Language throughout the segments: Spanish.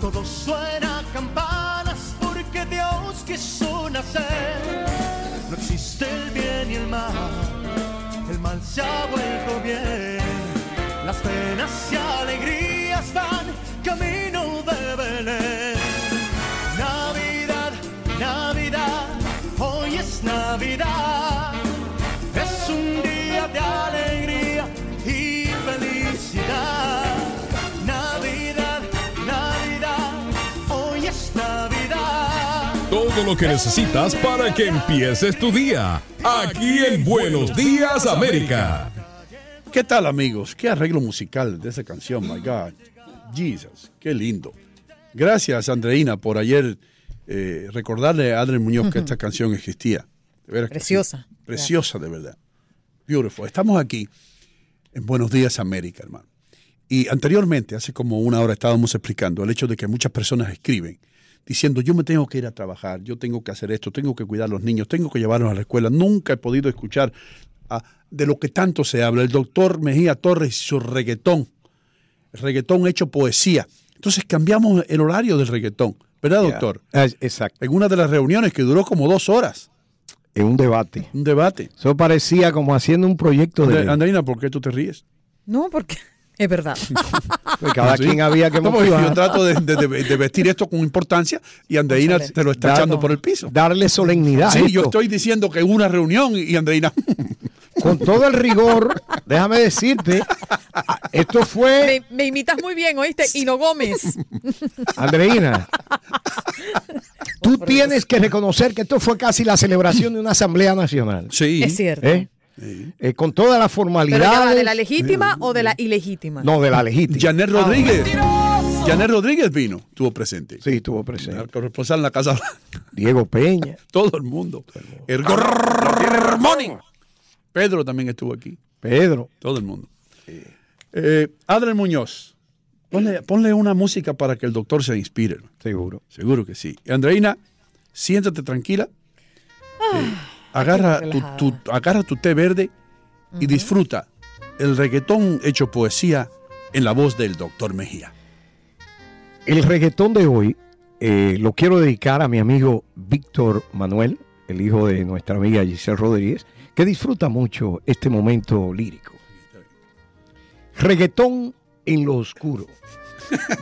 Todo suena campanas porque Dios quiso nacer. No existe el bien y el mal, el mal se ha vuelto bien. Las penas y alegrías Todo lo que necesitas para que empieces tu día. Aquí en Buenos Días América. ¿Qué tal amigos? Qué arreglo musical de esa canción, my God. Jesus, qué lindo. Gracias Andreina por ayer eh, recordarle a Adrián Muñoz que esta canción existía. De veras que sí. Preciosa. Preciosa de verdad. Beautiful. Estamos aquí en Buenos Días América, hermano. Y anteriormente, hace como una hora, estábamos explicando el hecho de que muchas personas escriben diciendo, yo me tengo que ir a trabajar, yo tengo que hacer esto, tengo que cuidar a los niños, tengo que llevarlos a la escuela. Nunca he podido escuchar ah, de lo que tanto se habla. El doctor Mejía Torres y su reggaetón. El reggaetón hecho poesía. Entonces cambiamos el horario del reggaetón. ¿Verdad, doctor? Ah, Exacto. En una de las reuniones que duró como dos horas. En un debate. Un debate. Eso parecía como haciendo un proyecto de. Andre- Andreina, ¿por qué tú te ríes? No, porque es verdad. Pues cada ¿Sí? quien había que No. Yo trato de, de- de- de vestir esto con importancia y Andreina te lo está Dar- echando por el piso. Darle solemnidad. a Sí, yo esto. estoy diciendo que hubo una reunión y Andreina. Con todo el rigor, déjame decirte, esto fue, me, me imitas muy bien, ¿oíste? Hino Gómez. Andreina, tú tienes que reconocer que esto fue casi la celebración de una Asamblea Nacional. Sí. Es cierto. ¿eh? Eh, con toda la Pero ya va, formalidad. ¿de la legítima o de la ilegítima? No, de la legítima. Janet Rodríguez. Janet Rodríguez vino, estuvo presente. Sí, estuvo El presente. corresponsal en la Casa. Diego Peña. Todo el mundo. El Gormoni. Pedro también estuvo aquí. Pedro. Todo el mundo. Eh, Adrián Muñoz, ponle, ponle una música para que el doctor se inspire. Seguro. Seguro que sí. Andreina, siéntate tranquila. Eh, agarra, tu, agarra tu té verde y disfruta el reggaetón hecho poesía en la voz del doctor Mejía. El reggaetón de hoy eh, lo quiero dedicar a mi amigo Víctor Manuel, el hijo de nuestra amiga Giselle Rodríguez, que disfruta mucho este momento lírico. Reggaetón en lo oscuro,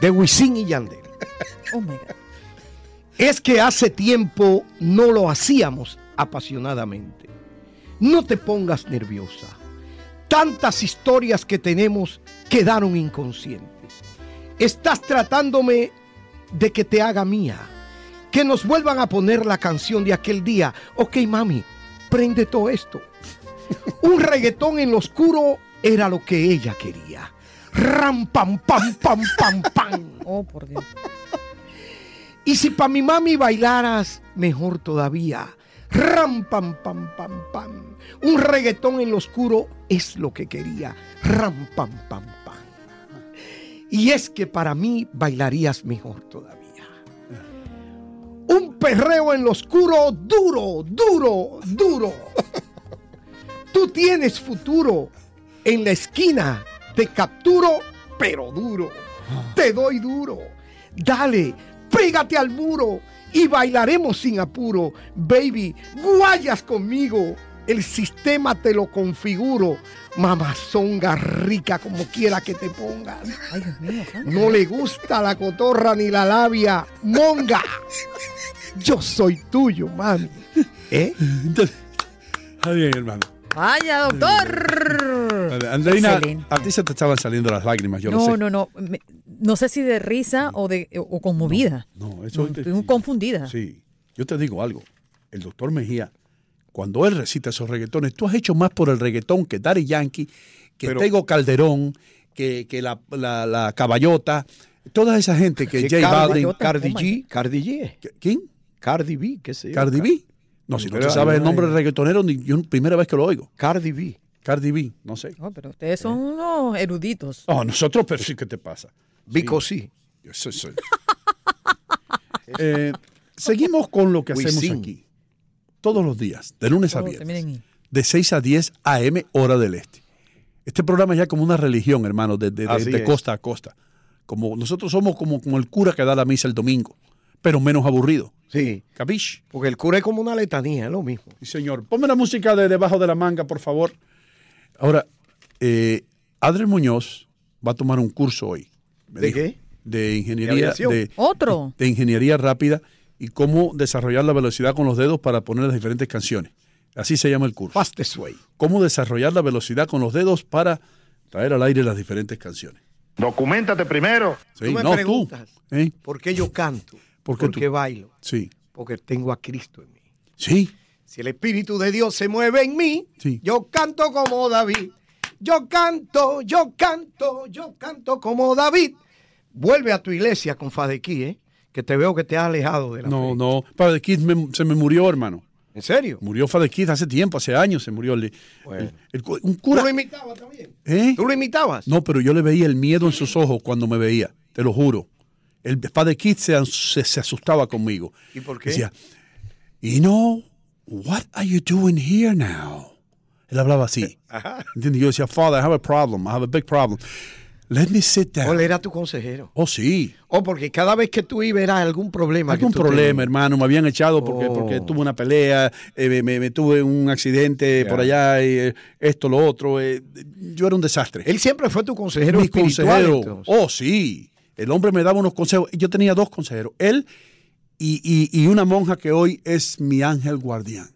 de Wisin y Yandel. Oh my God. Es que hace tiempo no lo hacíamos apasionadamente. No te pongas nerviosa. Tantas historias que tenemos quedaron inconscientes. Estás tratándome de que te haga mía. Que nos vuelvan a poner la canción de aquel día. Ok, mami, prende todo esto. Un reggaetón en lo oscuro era lo que ella quería. Ram, pam, pam, pam, pam, pam. Oh, por Dios. Y si pa' mi mami bailaras, mejor todavía. Ram, pam, pam, pam, pam. Un reggaetón en lo oscuro es lo que quería. Ram, pam, pam, pam. Y es que para mí bailarías mejor todavía. Un perreo en lo oscuro, duro, duro, duro. Tú tienes futuro. En la esquina te capturo, pero duro. Te doy duro. Dale, pégate al muro y bailaremos sin apuro. Baby, guayas conmigo. El sistema te lo configuro. Mamazonga rica como quiera que te pongas. Ay, Dios mío. No le gusta la cotorra ni la labia. Monga. Yo soy tuyo, mami. ¿Eh? Entonces, está bien, hermano. Vaya, doctor. Andreina, a ti se te estaban saliendo las lágrimas, yo lo No, sé. no, no. Me- no sé si de risa o de o conmovida. No, eso No, estoy confundida. Sí, yo te digo algo. El doctor Mejía, cuando él recita esos reggaetones, tú has hecho más por el reggaetón que Daddy Yankee, que Pero- Tego Calderón, que, que la, la- la Caballota, toda esa gente que J Cardi- Balvin. Cardi Oh, G. Cardi G. ¿Qué- ¿Quién? Cardi B, qué sé yo. Cardi B. No, si no te sabes el nombre del reggaetonero, ni yo primera vez que lo oigo. Cardi B. Cardi B, no sé. Oh, pero ustedes son unos eruditos. Oh, nosotros, pero sí, ¿qué te pasa? Because sí. Soy- soy. Eh, seguimos con lo que We hacemos sing. aquí. Todos los días, de lunes a viernes. de 6 a 10 AM, hora del este. Este programa es ya como una religión, hermano, de, de- de- Así de es. costa a costa. Como nosotros somos como, como el cura que da la misa el domingo, pero menos aburrido. Sí. ¿Capish? Porque el cura es como una letanía, es lo mismo. Sí, señor. Ponme la música de debajo de la manga, por favor. Ahora, eh, Adriel Muñoz va a tomar un curso hoy. ¿De dijo, qué? De ingeniería. aviación? De, Otro. de ingeniería rápida y cómo desarrollar la velocidad con los dedos para poner las diferentes canciones. Así se llama el curso. Fastest way. Cómo desarrollar la velocidad con los dedos para traer al aire las diferentes canciones. Documentate primero. Sí, Tú me no, preguntas. tú. ¿eh? ¿Por qué yo canto? ¿Por qué tú? bailo? Sí. Porque tengo a Cristo en mí. Sí. Si el Espíritu de Dios se mueve en mí, Sí. yo canto como David. Yo canto, yo canto, yo canto como David. Vuelve a tu iglesia con Fadequí, ¿eh? que te veo que te has alejado de la No, fe. no. Kid me- se me murió, hermano. ¿En serio? Murió Father Kid hace tiempo, hace años se murió. el- Bueno. el- el cu- un ¿Tú cura. lo imitabas también? ¿Eh? ¿Tú lo imitabas? No, pero yo le veía el miedo en sus ojos cuando me veía, te lo juro. El Father Kid se, se- se asustaba conmigo. ¿Y por qué? Decía, you know, what are you doing here now? Él hablaba así. ¿Entiendes? Yo decía, Father, I have a problem, I have a big problem. Let me sit ¿O él down. era tu consejero? Oh, sí. O porque cada vez que tú ibas era algún problema. Algún problema, tenías. hermano. Me habían echado porque, Oh. porque tuve una pelea, eh, me, me- me tuve un accidente por allá, y, eh, esto, lo otro. eh, yo era un desastre. Él siempre fue tu consejero mi consejero. entonces. Oh, sí. El hombre me daba unos consejos. Yo tenía dos consejeros. Él y, y- y una monja que hoy es mi ángel guardián.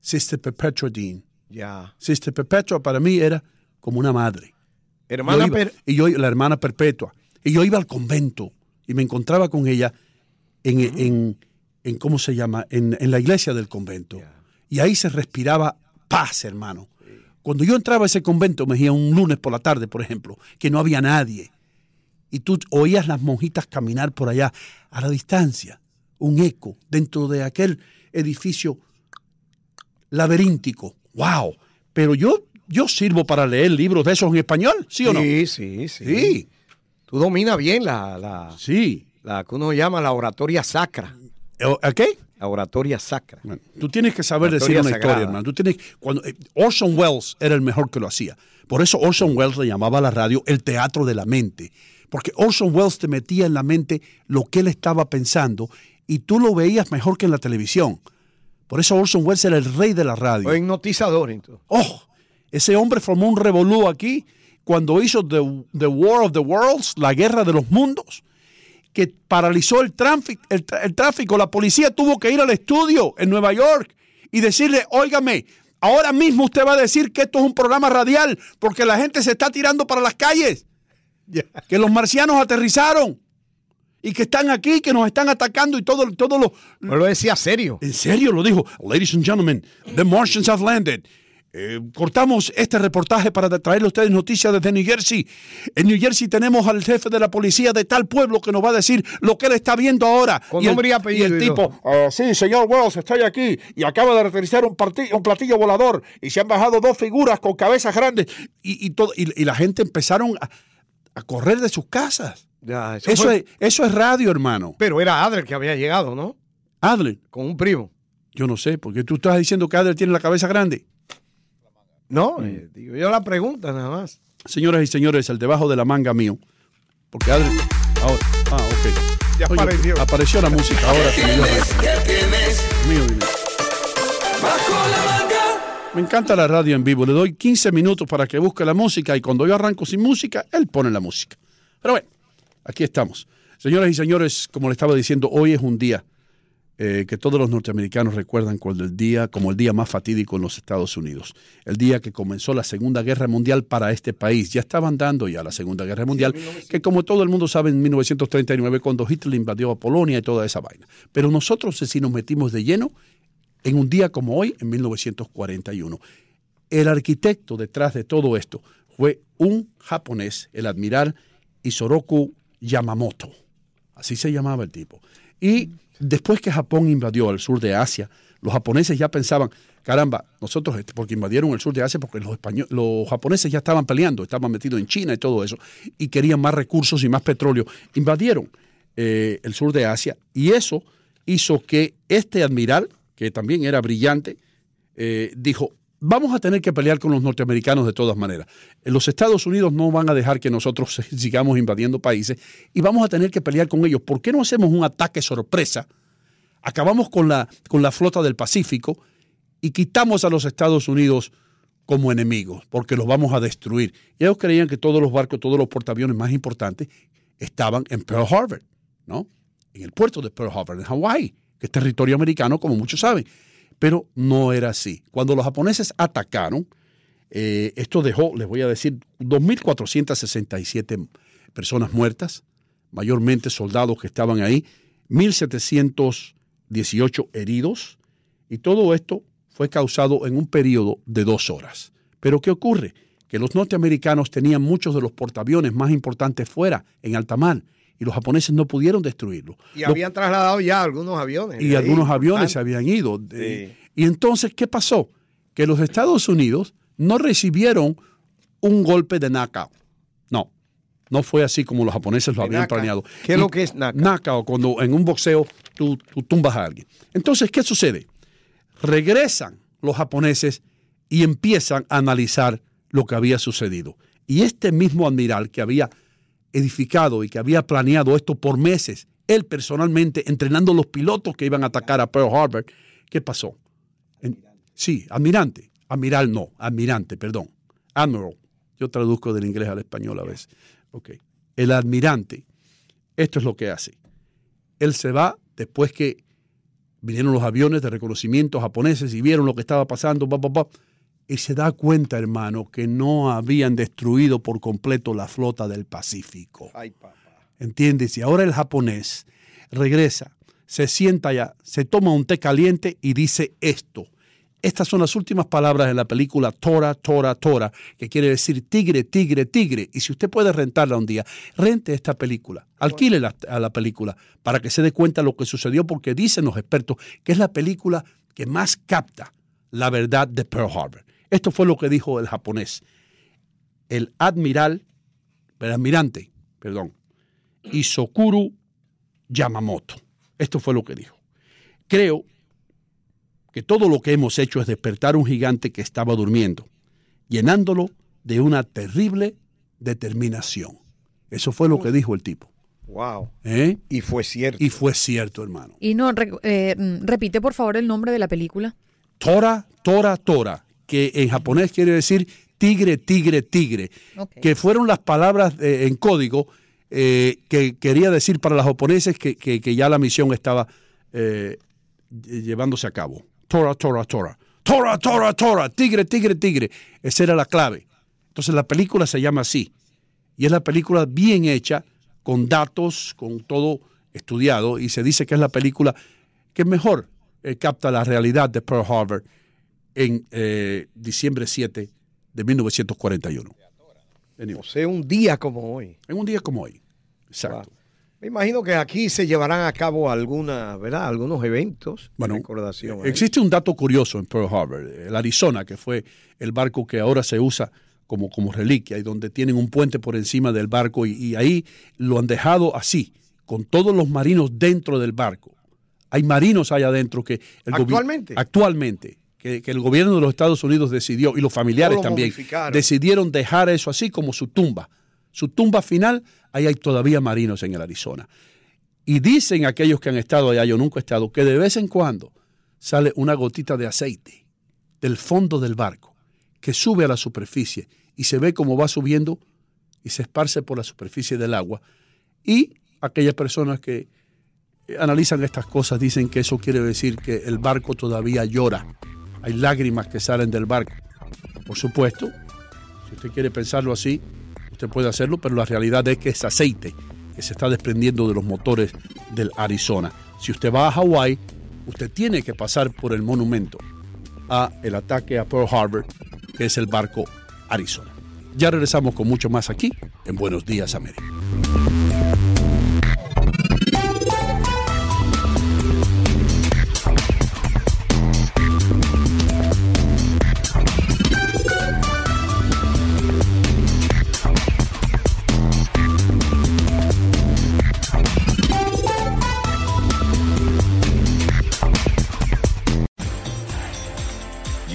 Sister Perpetua Dean. Ya. Sister Perpetua para mí era como una madre. Hermana, Yo iba- Per- y yo, la hermana perpetua. Y yo iba al convento y me encontraba con ella en, en- en- ¿cómo se llama? En, en la iglesia del convento. Y ahí se respiraba paz, hermano. Cuando yo entraba a ese convento, me decía un lunes por la tarde, por ejemplo, que no había nadie. Y tú oías las monjitas caminar por allá a la distancia, un eco dentro de aquel edificio laberíntico. ¡Wow! Pero yo, yo sirvo para leer libros de esos en español, ¿sí o no? Sí, sí, sí. Sí, Tú dominas bien la, la, sí. la que uno llama la oratoria sacra. ¿O- ¿A qué? La oratoria sacra. Bueno, tú tienes que saber decir una sagrada. historia, hermano. Tú tienes, cuando, eh, Orson Welles era el mejor que lo hacía. Por eso Orson Welles le llamaba a la radio el teatro de la mente. Porque Orson Welles te metía en la mente lo que él estaba pensando y tú lo veías mejor que en la televisión. Por eso Orson Welles era el rey de la radio. O hipnotizador, entonces. ¡Oh! Ese hombre formó un revolú aquí cuando hizo the, the War of the Worlds, la guerra de los mundos, que paralizó el tráfico, el, tra- el tráfico. La policía tuvo que ir al estudio en Nueva York y decirle, óigame, ahora mismo usted va a decir que esto es un programa radial porque la gente se está tirando para las calles, que los marcianos aterrizaron y que están aquí, que nos están atacando y todo, todo lo, No lo decía serio. en serio lo dijo. Ladies and gentlemen, the Martians have landed. Eh, cortamos este reportaje para traerle a ustedes noticias desde New Jersey. En New Jersey tenemos al jefe de la policía de tal pueblo que nos va a decir lo que él está viendo ahora. Con y el, nombre y apellido y el tipo, "Ah, sí, señor Wells, estoy aquí y acaba de aterrizar un, un platillo volador y se han bajado dos figuras con cabezas grandes y, y todo, y, y la gente empezaron a, a correr de sus casas. Ya, eso Eso, fue- es, eso es radio, hermano. Pero era Adler que había llegado, ¿no? Adler, Con un primo. yo no sé, porque tú estás diciendo que Adler tiene la cabeza grande. No, Mm. eh, digo yo la pregunta nada más. Señoras y señores, el debajo de la manga mío. Porque Adri. ahora- ah, ok. Ya Oye, apareció. Apareció la música ahora. me dio- ¿Qué tienes mío, bajo la manga? Me encanta la radio en vivo. Le doy 15 minutos para que busque la música y cuando yo arranco sin música, él pone la música. Pero bueno, aquí estamos. Señoras y señores, como le estaba diciendo, hoy es un día eh, que todos los norteamericanos recuerdan como el día, como el día más fatídico en los Estados Unidos. El día que comenzó la Segunda Guerra Mundial para este país. Ya estaban dando ya la Segunda Guerra Mundial, que como todo el mundo sabe, en 1939, cuando Hitler invadió a Polonia y toda esa vaina. Pero nosotros sí nos metimos de lleno en un día como hoy, en 1941. El arquitecto detrás de todo esto fue un japonés, el admiral Isoroku Yamamoto. Así se llamaba el tipo. Y después que Japón invadió el sur de Asia, los japoneses ya pensaban, caramba, nosotros, este, porque invadieron el sur de Asia, porque los, españoles, los japoneses ya estaban peleando, estaban metidos en China y todo eso, y querían más recursos y más petróleo. Invadieron eh, el sur de Asia y eso hizo que este admiral, que también era brillante, eh, dijo, vamos a tener que pelear con los norteamericanos de todas maneras. Los Estados Unidos no van a dejar que nosotros sigamos invadiendo países y vamos a tener que pelear con ellos. ¿Por qué no hacemos un ataque sorpresa? Acabamos con la, con la flota del Pacífico y quitamos a los Estados Unidos como enemigos, porque los vamos a destruir. Y ellos creían que todos los barcos, todos los portaaviones más importantes estaban en Pearl Harbor, ¿no? En el puerto de Pearl Harbor, en Hawái, que es territorio americano, como muchos saben. Pero no era así. Cuando los japoneses atacaron, eh, esto dejó, les voy a decir, 2.467 personas muertas, mayormente soldados que estaban ahí, 1.718 heridos, y todo esto fue causado en un periodo de dos horas. Pero ¿qué ocurre? Que los norteamericanos tenían muchos de los portaaviones más importantes fuera, en alta mar, y los japoneses no pudieron destruirlo. Y habían trasladado ya algunos aviones. Y algunos aviones se habían ido. Y entonces, ¿qué pasó? Que los Estados Unidos no recibieron un golpe de knockout. No, no fue así como los japoneses lo habían planeado. ¿Qué es lo que es knockout? Knockout, cuando en un boxeo tú, tú tumbas a alguien. Entonces, ¿qué sucede? Regresan los japoneses y empiezan a analizar lo que había sucedido. Y este mismo admiral que había edificado y que había planeado esto por meses, él personalmente entrenando los pilotos que iban a atacar a Pearl Harbor, ¿qué pasó? En- sí, admirante. Admiral no, admirante, perdón. Admiral. Yo traduzco del inglés al español a veces. Ok. El admirante, esto es lo que hace. Él se va después que vinieron los aviones de reconocimiento japoneses y vieron lo que estaba pasando, pa, pa, pa, y se da cuenta, hermano, que no habían destruido por completo la flota del Pacífico. Ay, papá. ¿Entiendes? Y ahora el japonés regresa, se sienta allá, se toma un té caliente y dice esto. Estas son las últimas palabras de la película Tora, Tora, Tora, que quiere decir tigre, tigre, tigre. Y si usted puede rentarla un día, rente esta película, alquile la- a la película para que se dé cuenta de lo que sucedió, porque dicen los expertos que es la película que más capta la verdad de Pearl Harbor. Esto fue lo que dijo el japonés. El admiral, el almirante, perdón, Isokuru Yamamoto. Esto fue lo que dijo. Creo que todo lo que hemos hecho es despertar un gigante que estaba durmiendo, llenándolo de una terrible determinación. Eso fue lo que dijo el tipo. Wow. ¿eh? Y fue cierto. Y fue cierto, hermano. Y no, re- eh, mm, repite por favor el nombre de la película. Tora, Tora, Tora, que en japonés quiere decir tigre, tigre, tigre, que fueron las palabras eh, en código eh, que quería decir para los japoneses que, que- que ya la misión estaba eh, llevándose a cabo. Tora, Tora, Tora. Tora, Tora, Tora. Tigre, tigre, tigre. Esa era la clave. Entonces la película se llama así. Y es la película bien hecha, con datos, con todo estudiado. Y se dice que es la película que mejor capta la realidad de Pearl Harbor en eh, diciembre 7 de 1941. Anyway, O sea, un día como hoy. en un día como hoy. Exacto. Me imagino que aquí se llevarán a cabo alguna, ¿verdad? Algunos eventos Bueno, de recordación. ¿eh? Existe un dato curioso en Pearl Harbor, el Arizona, que fue el barco que ahora se usa como, como reliquia y donde tienen un puente por encima del barco y, y ahí lo han dejado así, con todos los marinos dentro del barco. Hay marinos allá adentro que... El ¿Actualmente? Actualmente. Que, que el gobierno de los Estados Unidos decidió, y los familiares lo también, decidieron dejar eso así como su tumba. Su tumba final, ahí hay todavía marinos en el Arizona. Y dicen aquellos que han estado allá, yo nunca he estado, que de vez en cuando sale una gotita de aceite del fondo del barco que sube a la superficie y se ve cómo va subiendo y se esparce por la superficie del agua. Y aquellas personas que analizan estas cosas dicen que eso quiere decir que el barco todavía llora. Hay lágrimas que salen del barco. Por supuesto, si usted quiere pensarlo así, usted puede hacerlo, pero la realidad es que es aceite que se está desprendiendo de los motores del Arizona. Si usted va a Hawái, usted tiene que pasar por el monumento a el ataque a Pearl Harbor, que es el barco Arizona. Ya regresamos con mucho más aquí en Buenos Días América.